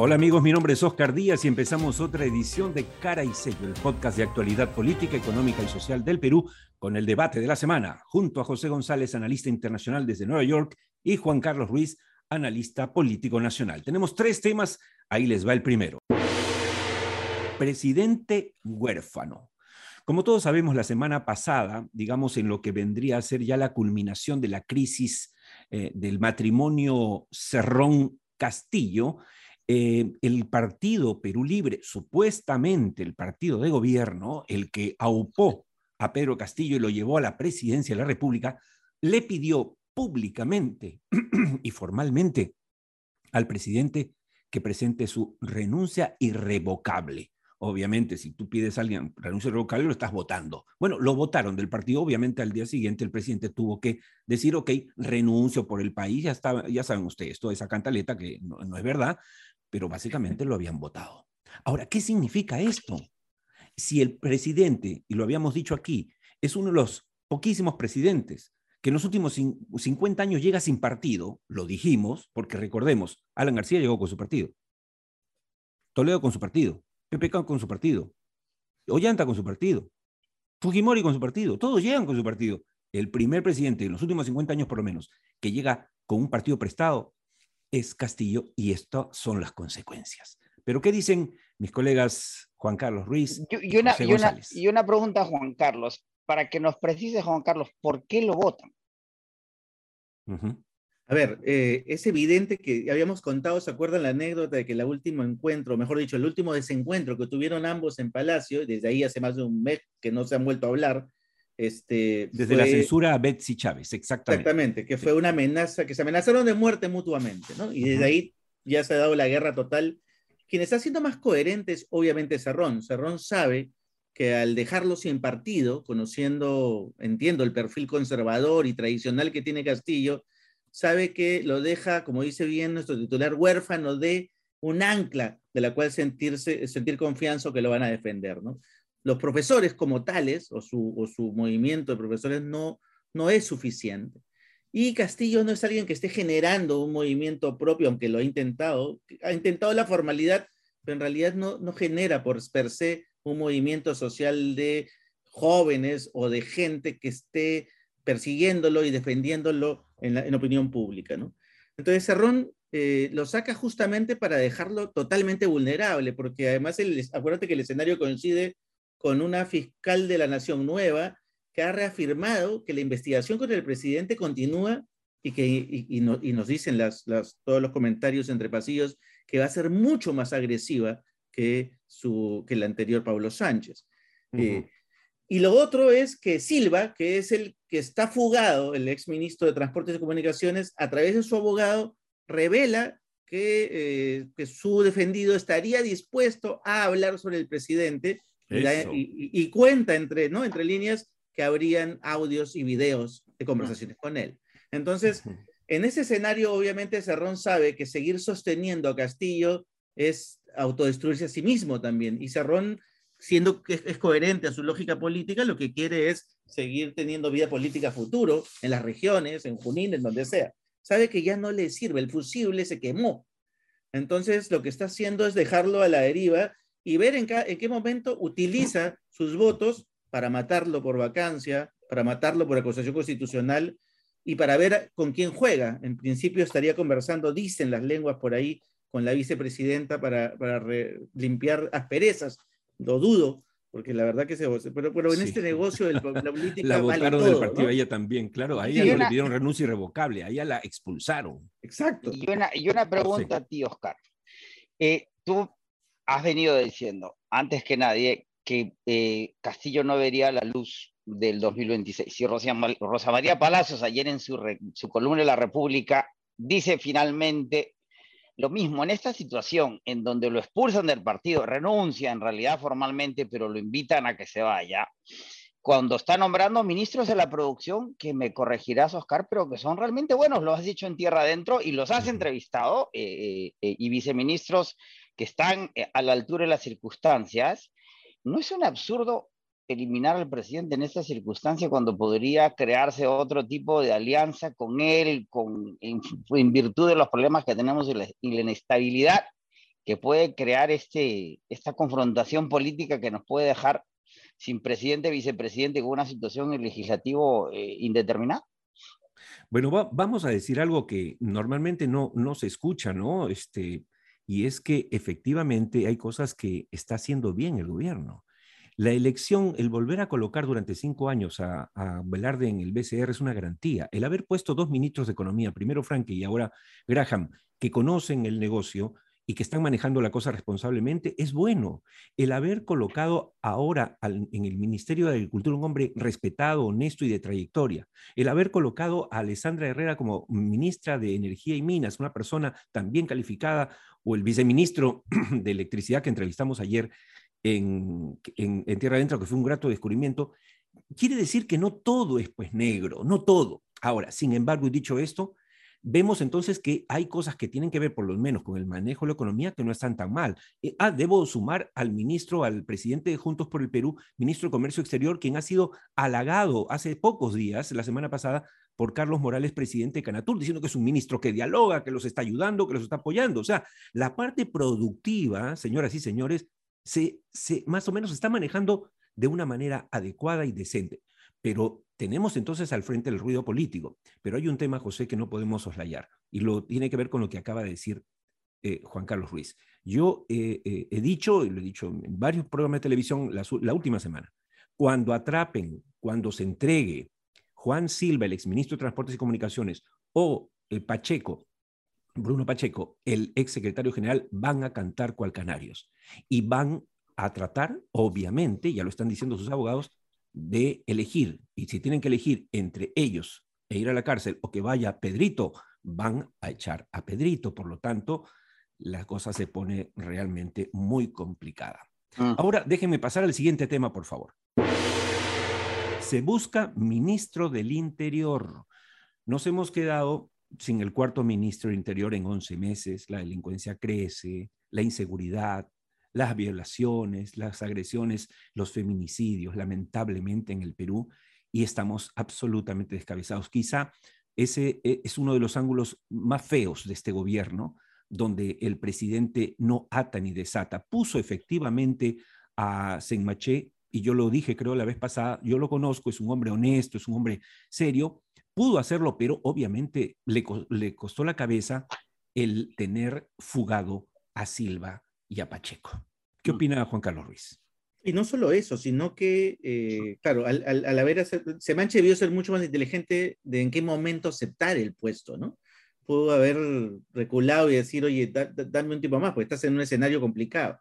Hola amigos, mi nombre es Oscar Díaz y empezamos otra edición de Cara y Sello, el podcast de actualidad política, económica y social del Perú, con el debate de la semana, junto a José González, analista internacional desde Nueva York, y Juan Carlos Ruiz, analista político nacional. Tenemos tres temas, ahí les va el primero. Presidente huérfano. Como todos sabemos, la semana pasada, digamos en lo que vendría a ser ya la culminación de la crisis eh, del matrimonio Cerrón Castillo, eh, el partido Perú Libre, supuestamente el partido de gobierno, el que aupó a Pedro Castillo y lo llevó a la presidencia de la República, le pidió públicamente y formalmente al presidente que presente su renuncia irrevocable. Obviamente, si tú pides a alguien renuncia irrevocable, lo estás votando. Bueno, lo votaron del partido. Obviamente, al día siguiente el presidente tuvo que decir, ok, renuncio por el país. Ya, saben ustedes, toda esa cantaleta que no es verdad pero básicamente lo habían votado. Ahora, ¿qué significa esto? Si el presidente, y lo habíamos dicho aquí, es uno de los poquísimos presidentes que en los últimos 50 años llega sin partido, lo dijimos, porque recordemos, Alan García llegó con su partido, Toledo con su partido, Pepe con su partido, Ollanta con su partido, Fujimori con su partido, todos llegan con su partido. El primer presidente en los últimos 50 años por lo menos que llega con un partido prestado es Castillo y estas son las consecuencias. Pero ¿qué dicen mis colegas Juan Carlos Ruiz y, una, y, una, y una pregunta, Juan Carlos, para que nos precise, Juan Carlos, ¿por qué lo votan? A ver, eh, es evidente que habíamos contado, ¿se acuerdan la anécdota de que el último encuentro, mejor dicho, el último desencuentro que tuvieron ambos en Palacio, desde ahí hace más de un mes que no se han vuelto a hablar, este, Desde la censura a Betsy Chávez, exactamente. Exactamente, que fue una amenaza, que se amenazaron de muerte mutuamente, ¿no? Y desde ahí ya se ha dado la guerra total. Quien está siendo más coherente es obviamente Cerrón. Cerrón sabe que al dejarlo sin partido, conociendo, entiendo, el perfil conservador y tradicional que tiene Castillo, sabe que lo deja, como dice bien nuestro titular, huérfano de un ancla de la cual sentirse, sentir confianza que lo van a defender, ¿no? Los profesores como tales, o su, movimiento de profesores, no, no es suficiente. Y Castillo no es alguien que esté generando un movimiento propio, aunque lo ha intentado. Ha intentado la formalidad, pero en realidad no, no genera por per se un movimiento social de jóvenes o de gente que esté persiguiéndolo y defendiéndolo en la opinión pública. ¿no? Entonces, Cerrón eh, lo saca justamente para dejarlo totalmente vulnerable, porque además, el, acuérdate que el escenario coincide con una fiscal de la Nación nueva que ha reafirmado que la investigación contra el presidente continúa y que y, nos dicen las, todos los comentarios entre pasillos que va a ser mucho más agresiva que, su, que el anterior Pablo Sánchez. Eh, y lo otro es que Silva, que es el que está fugado, el ex ministro de Transportes y Comunicaciones, a través de su abogado, revela que, eh, que su defendido estaría dispuesto a hablar sobre el presidente y, cuenta entre, ¿no? entre líneas que habrían audios y videos de conversaciones con él. Entonces, en ese escenario, obviamente, Cerrón sabe que seguir sosteniendo a Castillo es autodestruirse a sí mismo también. Y Cerrón, siendo que es coherente a su lógica política, lo que quiere es seguir teniendo vida política futuro en las regiones, en Junín, en donde sea. Sabe que ya no le sirve, el fusible se quemó. Entonces, lo que está haciendo es dejarlo a la deriva y ver en, qué momento utiliza sus votos para matarlo por vacancia, para matarlo por acusación constitucional y para ver con quién juega. En principio estaría conversando, dicen las lenguas por ahí, con la vicepresidenta para, para limpiar asperezas. Lo dudo, porque la verdad que se... Pero, pero en este negocio de la política... la votaron del partido a ella también, claro. A ella no le pidieron renuncia irrevocable, a ella la expulsaron. Exacto. Y una, y una pregunta a ti, Oscar. Eh, tú has venido diciendo, antes que nadie, que eh, Castillo no vería la luz del 2026. Y Rosa, Rosa María Palacios, ayer en su, su columna de La República, dice finalmente lo mismo en esta situación en donde lo expulsan del partido, renuncia en realidad formalmente, pero lo invitan a que se vaya. Cuando está nombrando ministros de la producción, que me corregirás, Oscar, pero que son realmente buenos, lo has dicho en tierra adentro y los has entrevistado, eh, eh, y viceministros que están eh, a la altura de las circunstancias, ¿no es un absurdo eliminar al presidente en esta circunstancia cuando podría crearse otro tipo de alianza con él, con, en, virtud de los problemas que tenemos y la, inestabilidad que puede crear este, esta confrontación política que nos puede dejar sin presidente, vicepresidente, con una situación en legislativo eh, indeterminada? Bueno, vamos a decir algo que normalmente no, no se escucha, ¿no? Este, y es que efectivamente hay cosas que está haciendo bien el gobierno. La elección, el volver a colocar durante cinco años a, a, Velarde en el BCR es una garantía. El haber puesto dos ministros de Economía, primero Frank y ahora Graham, que conocen el negocio y que están manejando la cosa responsablemente, es bueno. El haber colocado ahora en el Ministerio de Agricultura un hombre respetado, honesto y de trayectoria, el haber colocado a Alessandra Herrera como ministra de Energía y Minas, una persona también calificada, o el viceministro de Electricidad que entrevistamos ayer, en, Tierra Adentro, que fue un grato descubrimiento, quiere decir que no todo es pues negro, no todo. Ahora, sin embargo, dicho esto, vemos entonces que hay cosas que tienen que ver por lo menos con el manejo de la economía que no están tan mal. Eh, ah, debo sumar al ministro, al presidente de Juntos por el Perú, ministro de Comercio Exterior, quien ha sido halagado hace pocos días, la semana pasada, por Carlos Morales, presidente de Canatur, diciendo que es un ministro que dialoga, que los está ayudando, que los está apoyando. O sea, la parte productiva, señoras y señores, se, más o menos está manejando de una manera adecuada y decente. Pero tenemos entonces al frente el ruido político. Pero hay un tema, José, que no podemos soslayar y lo tiene que ver con lo que acaba de decir eh, Juan Carlos Ruiz. Yo eh, eh, he dicho, y lo he dicho en varios programas de televisión la, la, última semana, cuando atrapen, cuando se entregue Juan Silva, el exministro de Transportes y Comunicaciones, o Pacheco, Bruno Pacheco, el ex secretario general, van a cantar cual canarios y van a tratar, obviamente, ya lo están diciendo sus abogados, de elegir. Y si tienen que elegir entre ellos e ir a la cárcel o que vaya Pedrito, van a echar a Pedrito. Por lo tanto, la cosa se pone realmente muy complicada. Ah. Ahora, déjenme pasar al siguiente tema, por favor. Se busca ministro del Interior. Nos hemos quedado sin el cuarto ministro del Interior en 11 meses, la delincuencia crece, la inseguridad, las violaciones, las agresiones, los feminicidios, lamentablemente en el Perú, y estamos absolutamente descabezados. Quizá ese e, es uno de los ángulos más feos de este gobierno, donde el presidente no ata ni desata. Puso efectivamente a Senmaché, y yo lo dije creo la vez pasada, yo lo conozco, es un hombre honesto, es un hombre serio, pudo hacerlo, pero obviamente le, le costó la cabeza el tener fugado a Silva y a Pacheco. ¿Qué mm. opina Juan Carlos Ruiz? Y no solo eso, sino que, eh, claro, al, al, haber, Semanche debió ser mucho más inteligente de en qué momento aceptar el puesto, ¿no? Pudo haber reculado y decir, oye, dame un tiempo más, porque estás en un escenario complicado.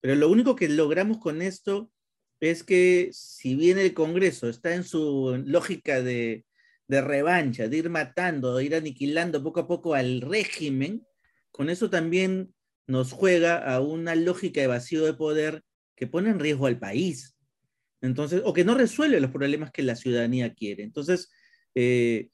Pero lo único que logramos con esto es que si bien el Congreso está en su lógica de, de revancha, de ir matando, de ir aniquilando poco a poco al régimen, con eso también nos juega a una lógica de vacío de poder que pone en riesgo al país. Entonces, o que no resuelve los problemas que la ciudadanía quiere. Entonces, eh,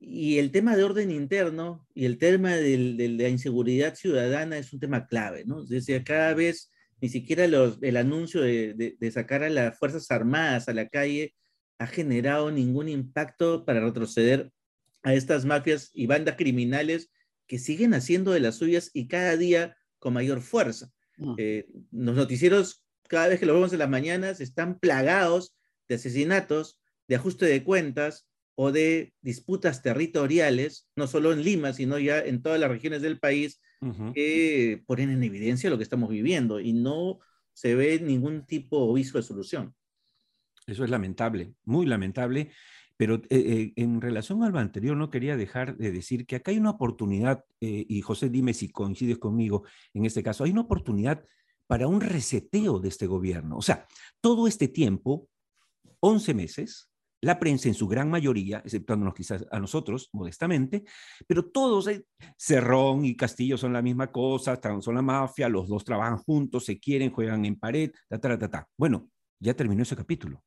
y el tema de orden interno y el tema de la inseguridad ciudadana es un tema clave, ¿no? Desde cada vez, ni siquiera el anuncio de, de sacar a las Fuerzas Armadas a la calle ha generado ningún impacto para retroceder a estas mafias y bandas criminales que siguen haciendo de las suyas y cada día con mayor fuerza. Mm. Eh, los noticieros, cada vez que los vemos en las mañanas, están plagados de asesinatos, de ajuste de cuentas o de disputas territoriales, no solo en Lima, sino ya en todas las regiones del país, que ponen en evidencia lo que estamos viviendo y no se ve ningún tipo o viso de solución. Eso es lamentable, muy lamentable. Pero eh, eh, en relación a lo anterior, no quería dejar de decir que acá hay una oportunidad, eh, y José, dime si coincides conmigo en este caso, hay una oportunidad para un reseteo de este gobierno. O sea, todo este tiempo, 11 meses, la prensa en su gran mayoría, exceptuándonos quizás a nosotros modestamente, pero todos, Cerrón y Castillo son la misma cosa, son la mafia, los dos trabajan juntos, se quieren, juegan en pared, ta, ta, ta, ta. Bueno, ya terminó ese capítulo.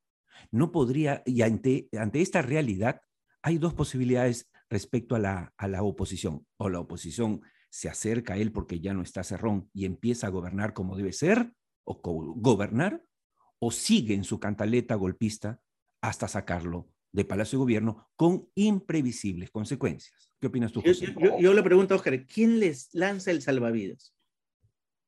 No podría, y ante, ante esta realidad, hay dos posibilidades respecto a la, a la oposición. O la oposición se acerca a él porque ya no está Cerrón y empieza a gobernar como debe ser, o gobernar, o sigue en su cantaleta golpista hasta sacarlo de Palacio de Gobierno con imprevisibles consecuencias. ¿Qué opinas tú, José? Yo, yo, le pregunto a Oscar, ¿quién les lanza el salvavidas?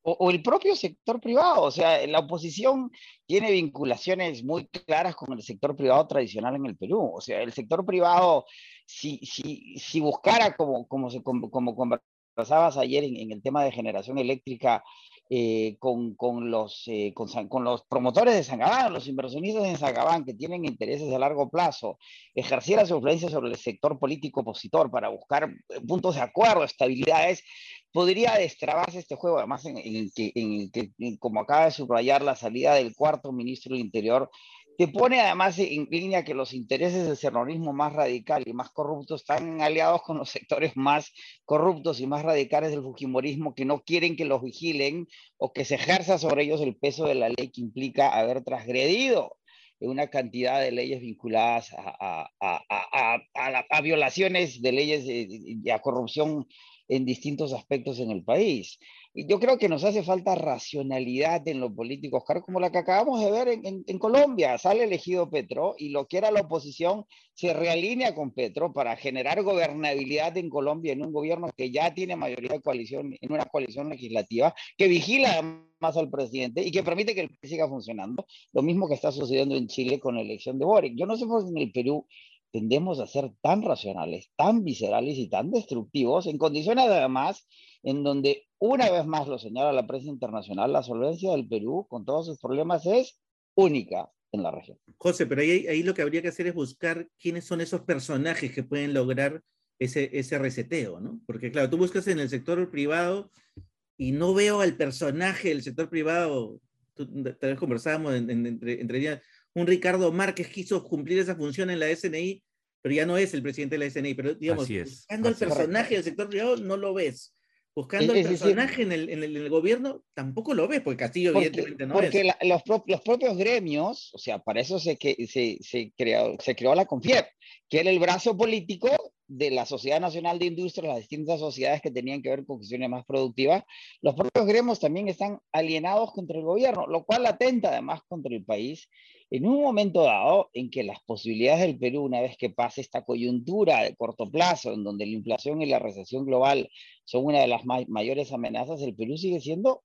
O, el propio sector privado. O sea, la oposición tiene vinculaciones muy claras con el sector privado tradicional en el Perú. O sea, el sector privado, si, si, si buscara, como, como, como, como conversabas ayer en el tema de generación eléctrica, eh, con, con, los, eh, con, los promotores de Sangabán, los inversionistas en Sangabán que tienen intereses a largo plazo, ejerciera su influencia sobre el sector político opositor para buscar eh, puntos de acuerdo, estabilidades, podría destrabarse este juego, además en, en, en, en, como acaba de subrayar la salida del cuarto ministro del Interior, te pone además en línea que los intereses del terrorismo más radical y más corrupto están aliados con los sectores más corruptos y más radicales del fujimorismo que no quieren que los vigilen o que se ejerza sobre ellos el peso de la ley que implica haber transgredido una cantidad de leyes vinculadas a, a, a, a violaciones de leyes y a corrupción en distintos aspectos en el país. Y yo creo que nos hace falta racionalidad en lo político, Oscar, como la que acabamos de ver en, en, Colombia. Sale elegido Petro y lo que era la oposición se realinea con Petro para generar gobernabilidad en Colombia en un gobierno que ya tiene mayoría de coalición, en una coalición legislativa, que vigila más al presidente y que permite que el país siga funcionando. Lo mismo que está sucediendo en Chile con la elección de Boric. Yo no sé si en el Perú tendemos a ser tan racionales, tan viscerales y tan destructivos, en condiciones además en donde, una vez más lo señala la prensa internacional, la solvencia del Perú con todos sus problemas es única en la región. José, pero ahí, ahí lo que habría que hacer es buscar quiénes son esos personajes que pueden lograr ese, ese reseteo, ¿no? Porque claro, tú buscas en el sector privado y no veo al personaje del sector privado, tú, tal vez conversábamos entre, entre un Ricardo Márquez quiso cumplir esa función en la SNI, pero ya no es el presidente de la SNI. Pero digamos, buscando el personaje del sector privado, no lo ves. Buscando el personaje en, el, en, el, gobierno, tampoco lo ves, porque Castillo evidentemente no porque es. Porque los, los, propios gremios, o sea, para eso se, que, se, se, creó, se creó la CONFIEP, que era el brazo político de la Sociedad Nacional de Industria, las distintas sociedades que tenían que ver con cuestiones más productivas, los propios gremios también están alienados contra el gobierno, lo cual atenta además contra el país en un momento dado en que las posibilidades del Perú, una vez que pase esta coyuntura de corto plazo, en donde la inflación y la recesión global son una de las mayores amenazas, el Perú sigue siendo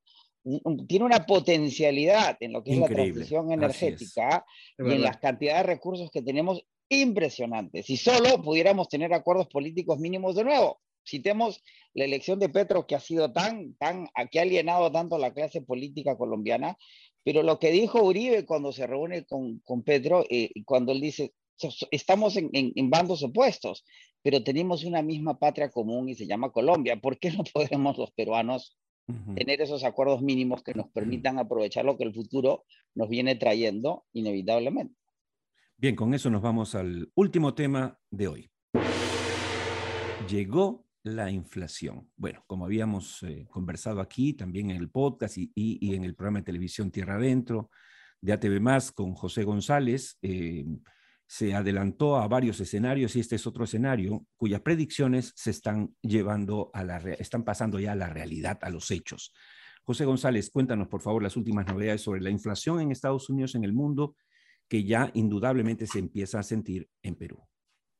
tiene una potencialidad en lo que es la transición energética y en las cantidades de recursos que tenemos impresionante. Si solo pudiéramos tener acuerdos políticos mínimos de nuevo. Citemos la elección de Petro que ha sido tan, tan, que ha alienado tanto a la clase política colombiana, pero lo que dijo Uribe cuando se reúne con, con Petro, eh, cuando él dice, estamos en, en, en, bandos opuestos, pero tenemos una misma patria común y se llama Colombia. ¿Por qué no podemos los peruanos uh -huh. tener esos acuerdos mínimos que nos permitan aprovechar lo que el futuro nos viene trayendo inevitablemente? Bien, con eso nos vamos al último tema de hoy. Llegó la inflación. Bueno, como habíamos eh, conversado aquí, también en el podcast y, en el programa de televisión Tierra Adentro de ATV Más con José González, eh, se adelantó a varios escenarios y este es otro escenario cuyas predicciones se están llevando a la están pasando ya a la realidad, a los hechos. José González, cuéntanos por favor las últimas novedades sobre la inflación en Estados Unidos, en el mundo que ya indudablemente se empieza a sentir en Perú.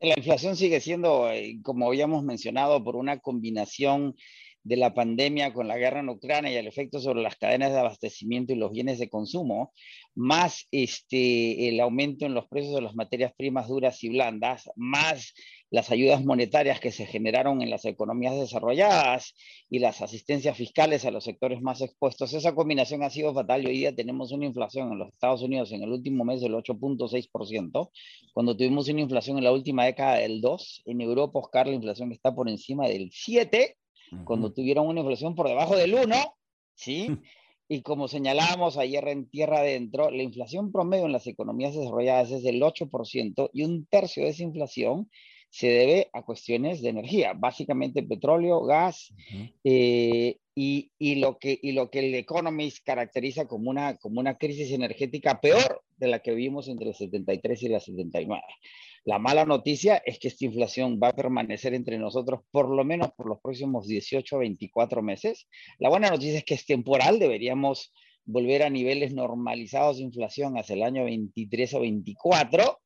La inflación sigue siendo, eh, como habíamos mencionado, por una combinación de la pandemia con la guerra en Ucrania y el efecto sobre las cadenas de abastecimiento y los bienes de consumo, más este, el aumento en los precios de las materias primas duras y blandas, más las ayudas monetarias que se generaron en las economías desarrolladas y las asistencias fiscales a los sectores más expuestos, esa combinación ha sido fatal y hoy día tenemos una inflación en los Estados Unidos en el último mes del 8.6%, cuando tuvimos una inflación en la última década del 2%, en Europa, Oscar, la inflación está por encima del 7%, cuando tuvieron una inflación por debajo del 1, ¿sí? Y como señalábamos ayer en Tierra Adentro, la inflación promedio en las economías desarrolladas es del 8% y un tercio de esa inflación se debe a cuestiones de energía, básicamente petróleo, gas, uh -huh. eh, y, y, lo que, y lo que el Economist caracteriza como una, como una crisis energética peor de la que vimos entre el 73 y la 79. La mala noticia es que esta inflación va a permanecer entre nosotros por lo menos por los próximos 18 a 24 meses. La buena noticia es que es temporal, deberíamos volver a niveles normalizados de inflación hacia el año 23 o 24,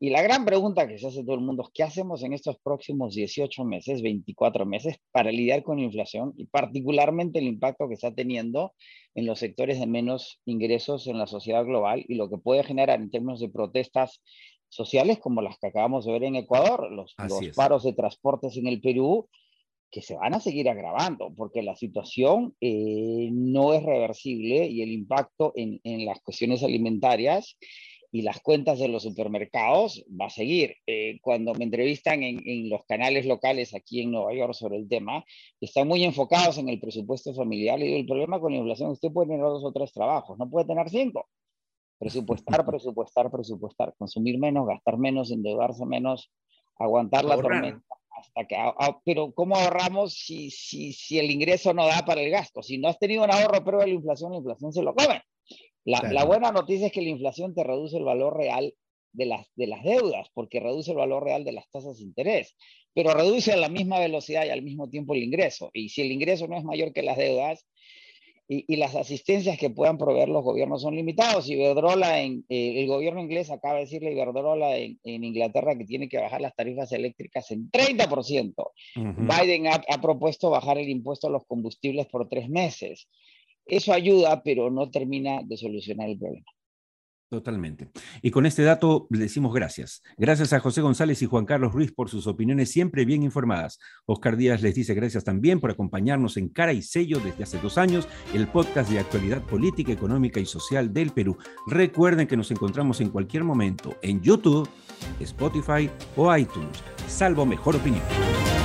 Y la gran pregunta que se hace todo el mundo es, ¿qué hacemos en estos próximos 18 meses, 24 meses, para lidiar con la inflación y particularmente el impacto que está teniendo en los sectores de menos ingresos en la sociedad global y lo que puede generar en términos de protestas sociales como las que acabamos de ver en Ecuador, los, paros de transportes en el Perú, que se van a seguir agravando porque la situación eh, no es reversible y el impacto en, en las cuestiones alimentarias y las cuentas de los supermercados va a seguir. Eh, cuando me entrevistan en, en, los canales locales aquí en Nueva York sobre el tema, están muy enfocados en el presupuesto familiar y el problema con la inflación, usted puede tener dos o tres trabajos, no puede tener cinco. Presupuestar, presupuestar, presupuestar, consumir menos, gastar menos, endeudarse menos, aguantar la tormenta. Hasta que, ah, ah, pero ¿cómo ahorramos si, si, si el ingreso no da para el gasto? Si no has tenido un ahorro pero de la inflación, la inflación se lo come. La, buena noticia es que la inflación te reduce el valor real de las, de las deudas, porque reduce el valor real de las tasas de interés, pero reduce a la misma velocidad y al mismo tiempo el ingreso. Y si el ingreso no es mayor que las deudas y, las asistencias que puedan proveer los gobiernos son limitados, Iberdrola, en, eh, el gobierno inglés acaba de decirle a Iberdrola en, Inglaterra que tiene que bajar las tarifas eléctricas en 30%. Biden ha, ha propuesto bajar el impuesto a los combustibles por tres meses. Eso ayuda, pero no termina de solucionar el problema. Totalmente. Y con este dato le decimos gracias. Gracias a José González y Juan Carlos Ruiz por sus opiniones siempre bien informadas. Oscar Díaz les dice gracias también por acompañarnos en Cara y Sello desde hace dos años, el podcast de actualidad política, económica y social del Perú. Recuerden que nos encontramos en cualquier momento en YouTube, Spotify o iTunes, salvo mejor opinión.